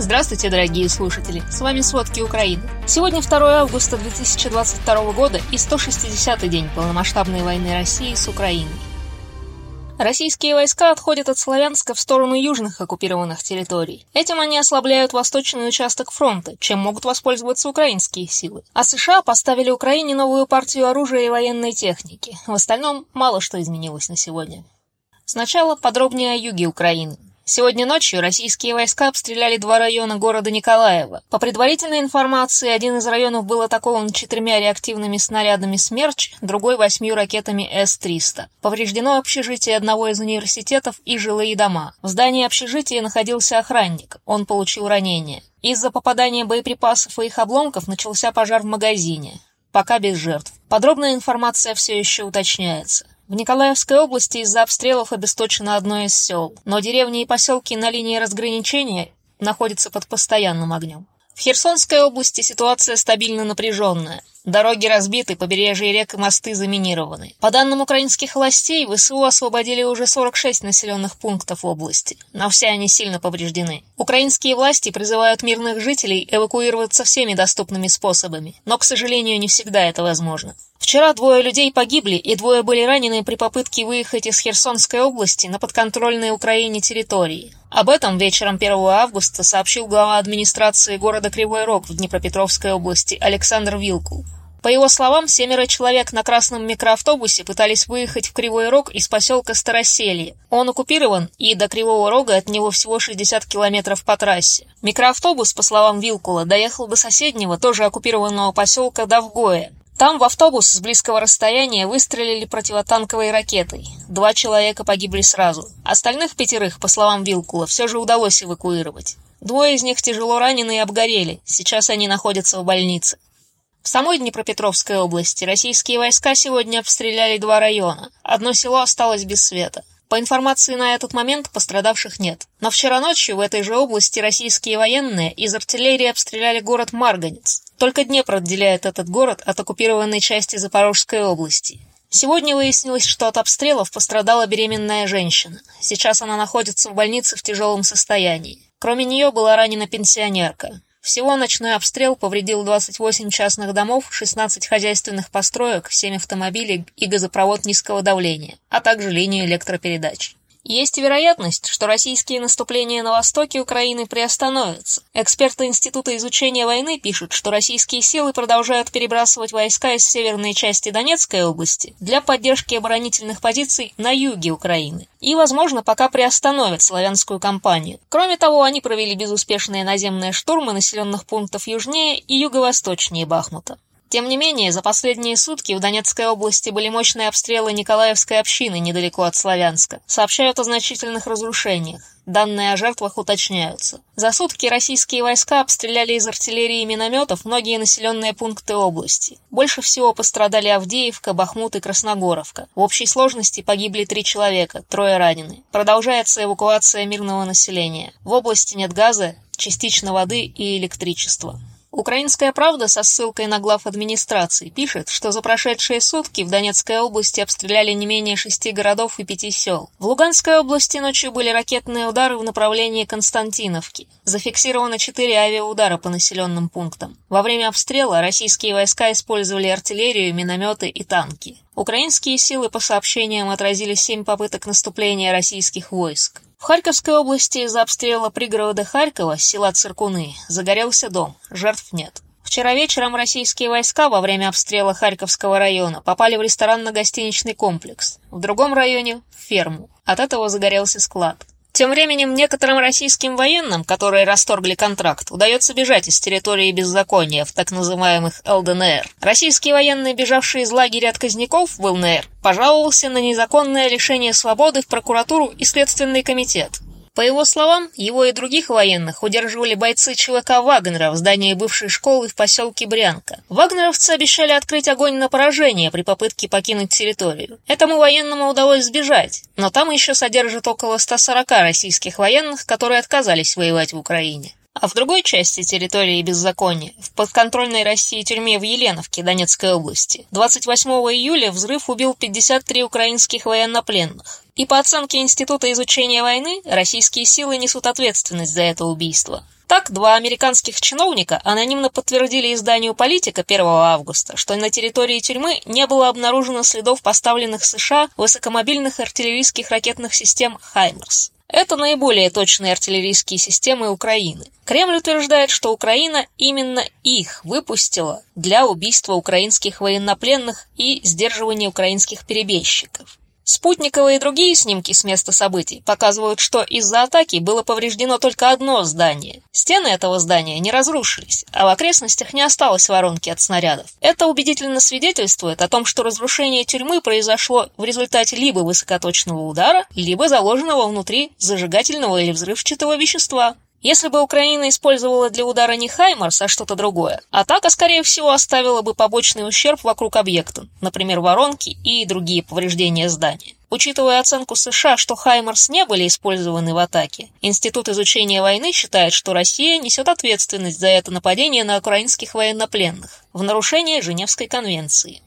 Здравствуйте, дорогие слушатели! С вами «Сводки Украины». Сегодня 2 августа 2022 года и 160-й день полномасштабной войны России с Украиной. Российские войска отходят от Славянска в сторону южных оккупированных территорий. Этим они ослабляют восточный участок фронта, чем могут воспользоваться украинские силы. А США поставили Украине новую партию оружия и военной техники. В остальном мало что изменилось на сегодня. Сначала подробнее о юге Украины. Сегодня ночью российские войска обстреляли два района города Николаева. По предварительной информации, один из районов был атакован четырьмя реактивными снарядами «Смерч», другой — восьмью ракетами С-300. Повреждено общежитие одного из университетов и жилые дома. В здании общежития находился охранник. Он получил ранение. Из-за попадания боеприпасов и их обломков начался пожар в магазине. Пока без жертв. Подробная информация все еще уточняется. В Николаевской области из-за обстрелов обесточено одно из сел, но деревни и поселки на линии разграничения находятся под постоянным огнем. В Херсонской области ситуация стабильно напряженная. Дороги разбиты, побережья рек и мосты заминированы. По данным украинских властей, ВСУ освободили уже 46 населенных пунктов области, но все они сильно повреждены. Украинские власти призывают мирных жителей эвакуироваться всеми доступными способами, но, к сожалению, не всегда это возможно. Вчера двое людей погибли и двое были ранены при попытке выехать из Херсонской области на подконтрольные Украине территории. Об этом вечером 1 августа сообщил глава администрации города Кривой Рог в Днепропетровской области Александр Вилкул. По его словам, семеро человек на красном микроавтобусе пытались выехать в Кривой Рог из поселка Староселье. Он оккупирован, и до Кривого Рога от него всего 60 километров по трассе. Микроавтобус, по словам Вилкула, доехал до соседнего, тоже оккупированного поселка Давгоя. Там в автобус с близкого расстояния выстрелили противотанковой ракетой. Два человека погибли сразу. Остальных пятерых, по словам Вилкула, все же удалось эвакуировать. Двое из них тяжело ранены и обгорели. Сейчас они находятся в больнице. В самой Днепропетровской области российские войска сегодня обстреляли два района. Одно село осталось без света. По информации на этот момент пострадавших нет. Но вчера ночью в этой же области российские военные из артиллерии обстреляли город Марганец. Только Днепр отделяет этот город от оккупированной части Запорожской области. Сегодня выяснилось, что от обстрелов пострадала беременная женщина. Сейчас она находится в больнице в тяжелом состоянии. Кроме нее была ранена пенсионерка. Всего ночной обстрел повредил 28 частных домов, 16 хозяйственных построек, 7 автомобилей и газопровод низкого давления, а также линию электропередач. Есть вероятность, что российские наступления на востоке Украины приостановятся. Эксперты Института изучения войны пишут, что российские силы продолжают перебрасывать войска из северной части Донецкой области для поддержки оборонительных позиций на юге Украины. И, возможно, пока приостановят славянскую кампанию. Кроме того, они провели безуспешные наземные штурмы населенных пунктов южнее и юго-восточнее Бахмута. Тем не менее, за последние сутки в Донецкой области были мощные обстрелы Николаевской общины недалеко от Славянска. Сообщают о значительных разрушениях. Данные о жертвах уточняются. За сутки российские войска обстреляли из артиллерии и минометов многие населенные пункты области. Больше всего пострадали Авдеевка, Бахмут и Красногоровка. В общей сложности погибли три человека, трое ранены. Продолжается эвакуация мирного населения. В области нет газа, частично воды и электричества. Украинская правда со ссылкой на глав администрации пишет, что за прошедшие сутки в Донецкой области обстреляли не менее шести городов и пяти сел. В Луганской области ночью были ракетные удары в направлении Константиновки. Зафиксировано четыре авиаудара по населенным пунктам. Во время обстрела российские войска использовали артиллерию, минометы и танки. Украинские силы, по сообщениям, отразили семь попыток наступления российских войск. В Харьковской области из-за обстрела пригорода Харькова, села Циркуны, загорелся дом, жертв нет. Вчера вечером российские войска во время обстрела Харьковского района попали в ресторанно-гостиничный комплекс, в другом районе – в ферму. От этого загорелся склад. Тем временем некоторым российским военным, которые расторгли контракт, удается бежать из территории беззакония в так называемых ЛДНР. Российский военный, бежавший из лагеря отказников в ЛНР, пожаловался на незаконное лишение свободы в прокуратуру и Следственный комитет. По его словам, его и других военных удерживали бойцы ЧВК Вагнера в здании бывшей школы в поселке Брянка. Вагнеровцы обещали открыть огонь на поражение при попытке покинуть территорию. Этому военному удалось сбежать, но там еще содержат около 140 российских военных, которые отказались воевать в Украине. А в другой части территории беззакония, в подконтрольной России тюрьме в Еленовке Донецкой области, 28 июля взрыв убил 53 украинских военнопленных. И по оценке Института изучения войны, российские силы несут ответственность за это убийство. Так, два американских чиновника анонимно подтвердили изданию «Политика» 1 августа, что на территории тюрьмы не было обнаружено следов поставленных США высокомобильных артиллерийских ракетных систем «Хаймерс». Это наиболее точные артиллерийские системы Украины. Кремль утверждает, что Украина именно их выпустила для убийства украинских военнопленных и сдерживания украинских перебежчиков. Спутниковые и другие снимки с места событий показывают, что из-за атаки было повреждено только одно здание. Стены этого здания не разрушились, а в окрестностях не осталось воронки от снарядов. Это убедительно свидетельствует о том, что разрушение тюрьмы произошло в результате либо высокоточного удара, либо заложенного внутри зажигательного или взрывчатого вещества. Если бы Украина использовала для удара не «Хаймарс», а что-то другое, атака, скорее всего, оставила бы побочный ущерб вокруг объекта, например, воронки и другие повреждения здания. Учитывая оценку США, что «Хаймарс» не были использованы в атаке, Институт изучения войны считает, что Россия несет ответственность за это нападение на украинских военнопленных в нарушение Женевской конвенции.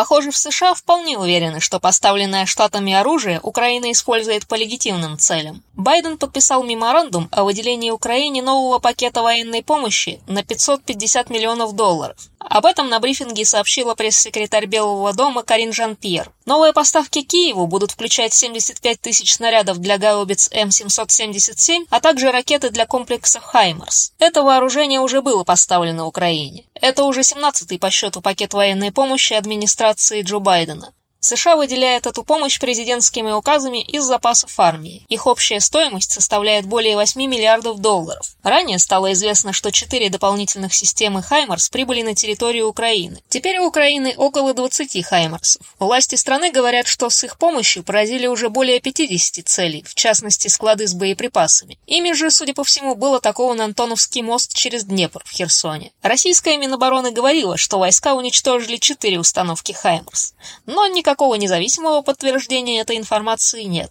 Похоже, в США вполне уверены, что поставленное штатами оружие Украина использует по легитимным целям. Байден подписал меморандум о выделении Украине нового пакета военной помощи на 550 миллионов долларов. Об этом на брифинге сообщила пресс-секретарь Белого дома Карин Жан-Пьер. Новые поставки Киеву будут включать 75 тысяч снарядов для гаубиц М777, а также ракеты для комплексов «Хаймарс». Это вооружение уже было поставлено Украине. Это уже 17-й по счету пакет военной помощи администрации Джо Байдена. США выделяет эту помощь президентскими указами из запасов армии. Их общая стоимость составляет более 8 миллиардов долларов. Ранее стало известно, что четыре дополнительных системы «Хаймарс» прибыли на территорию Украины. Теперь у Украины около 20 «Хаймарсов». Власти страны говорят, что с их помощью поразили уже более 50 целей, в частности склады с боеприпасами. Ими же, судя по всему, был атакован Антоновский мост через Днепр в Херсоне. Российская Минобороны говорила, что войска уничтожили четыре установки «Хаймарс». Но никак никакого независимого подтверждения этой информации нет.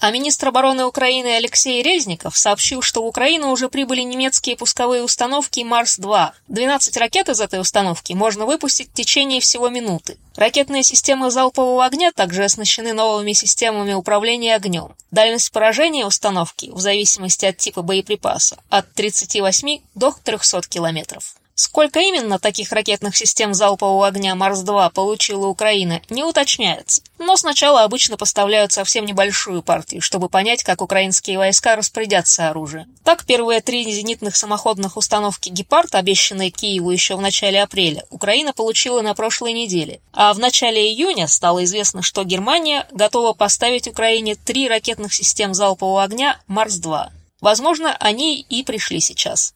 А министр обороны Украины Алексей Резников сообщил, что в Украину уже прибыли немецкие пусковые установки «Марс-2». 12 ракет из этой установки можно выпустить в течение всего минуты. Ракетные системы залпового огня также оснащены новыми системами управления огнем. Дальность поражения установки, в зависимости от типа боеприпаса, от 38 до 300 километров. Сколько именно таких ракетных систем залпового огня «Марс-2» получила Украина, не уточняется. Но сначала обычно поставляют совсем небольшую партию, чтобы понять, как украинские войска распорядятся оружием. Так, первые три зенитных самоходных установки «Гепард», обещанные Киеву еще в начале апреля, Украина получила на прошлой неделе. А в начале июня стало известно, что Германия готова поставить Украине три ракетных систем залпового огня «Марс-2». Возможно, они и пришли сейчас.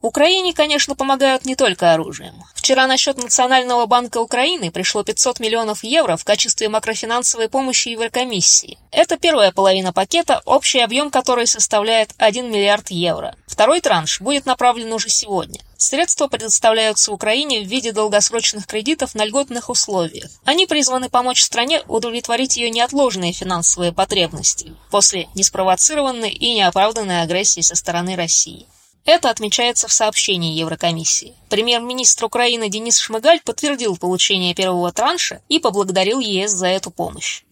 Украине, конечно, помогают не только оружием. Вчера на счет Национального банка Украины пришло 500 миллионов евро в качестве макрофинансовой помощи Еврокомиссии. Это первая половина пакета, общий объем которой составляет 1 миллиард евро. Второй транш будет направлен уже сегодня. Средства предоставляются Украине в виде долгосрочных кредитов на льготных условиях. Они призваны помочь стране удовлетворить ее неотложные финансовые потребности после неспровоцированной и неоправданной агрессии со стороны России. Это отмечается в сообщении Еврокомиссии. Премьер-министр Украины Денис Шмыгаль подтвердил получение первого транша и поблагодарил ЕС за эту помощь.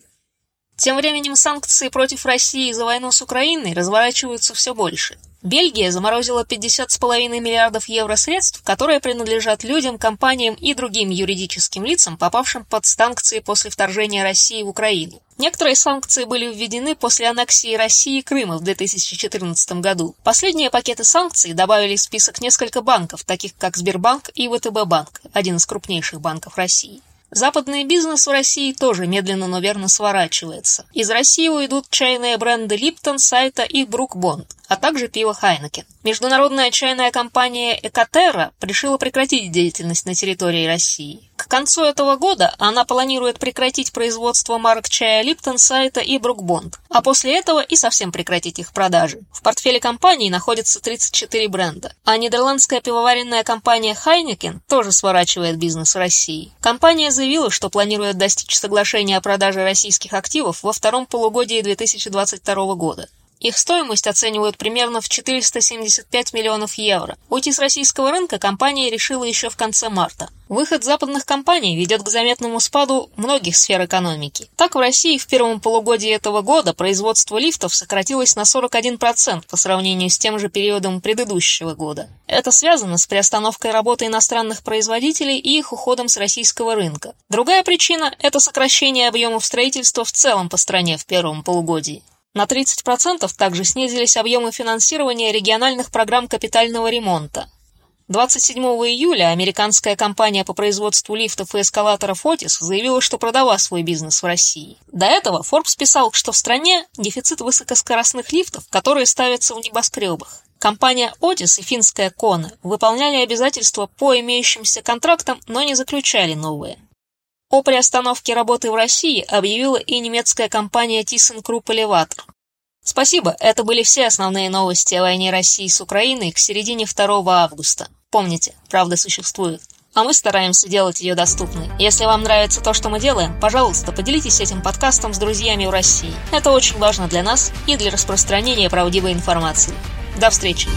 Тем временем санкции против России за войну с Украиной разворачиваются все больше. Бельгия заморозила 50,5 миллиардов евро средств, которые принадлежат людям, компаниям и другим юридическим лицам, попавшим под санкции после вторжения России в Украину. Некоторые санкции были введены после аннексии России Крыма в 2014 году. Последние пакеты санкций добавили в список несколько банков, таких как Сбербанк и ВТБ банк, один из крупнейших банков России. Западный бизнес в России тоже медленно, но верно сворачивается. Из России уйдут чайные бренды Липтон, Сайта и Брук Бонд а также пиво Хайнекен. Международная чайная компания Экотера решила прекратить деятельность на территории России. К концу этого года она планирует прекратить производство марок чая Липтон, Сайта и Брукбонд, а после этого и совсем прекратить их продажи. В портфеле компании находится 34 бренда, а нидерландская пивоваренная компания Хайнекен тоже сворачивает бизнес в России. Компания заявила, что планирует достичь соглашения о продаже российских активов во втором полугодии 2022 года. Их стоимость оценивают примерно в 475 миллионов евро. Уйти с российского рынка компания решила еще в конце марта. Выход западных компаний ведет к заметному спаду многих сфер экономики. Так, в России в первом полугодии этого года производство лифтов сократилось на 41% по сравнению с тем же периодом предыдущего года. Это связано с приостановкой работы иностранных производителей и их уходом с российского рынка. Другая причина – это сокращение объемов строительства в целом по стране в первом полугодии. На 30% также снизились объемы финансирования региональных программ капитального ремонта. 27 июля американская компания по производству лифтов и эскалаторов Otis заявила, что продала свой бизнес в России. До этого Forbes писал, что в стране дефицит высокоскоростных лифтов, которые ставятся в небоскребах. Компания Otis и финская Kone выполняли обязательства по имеющимся контрактам, но не заключали новые. О приостановке работы в России объявила и немецкая компания ThyssenKrupp Elevator. Спасибо, это были все основные новости о войне России с Украиной к середине 2 августа. Помните, правда существует. А мы стараемся делать ее доступной. Если вам нравится то, что мы делаем, пожалуйста, поделитесь этим подкастом с друзьями в России. Это очень важно для нас и для распространения правдивой информации. До встречи!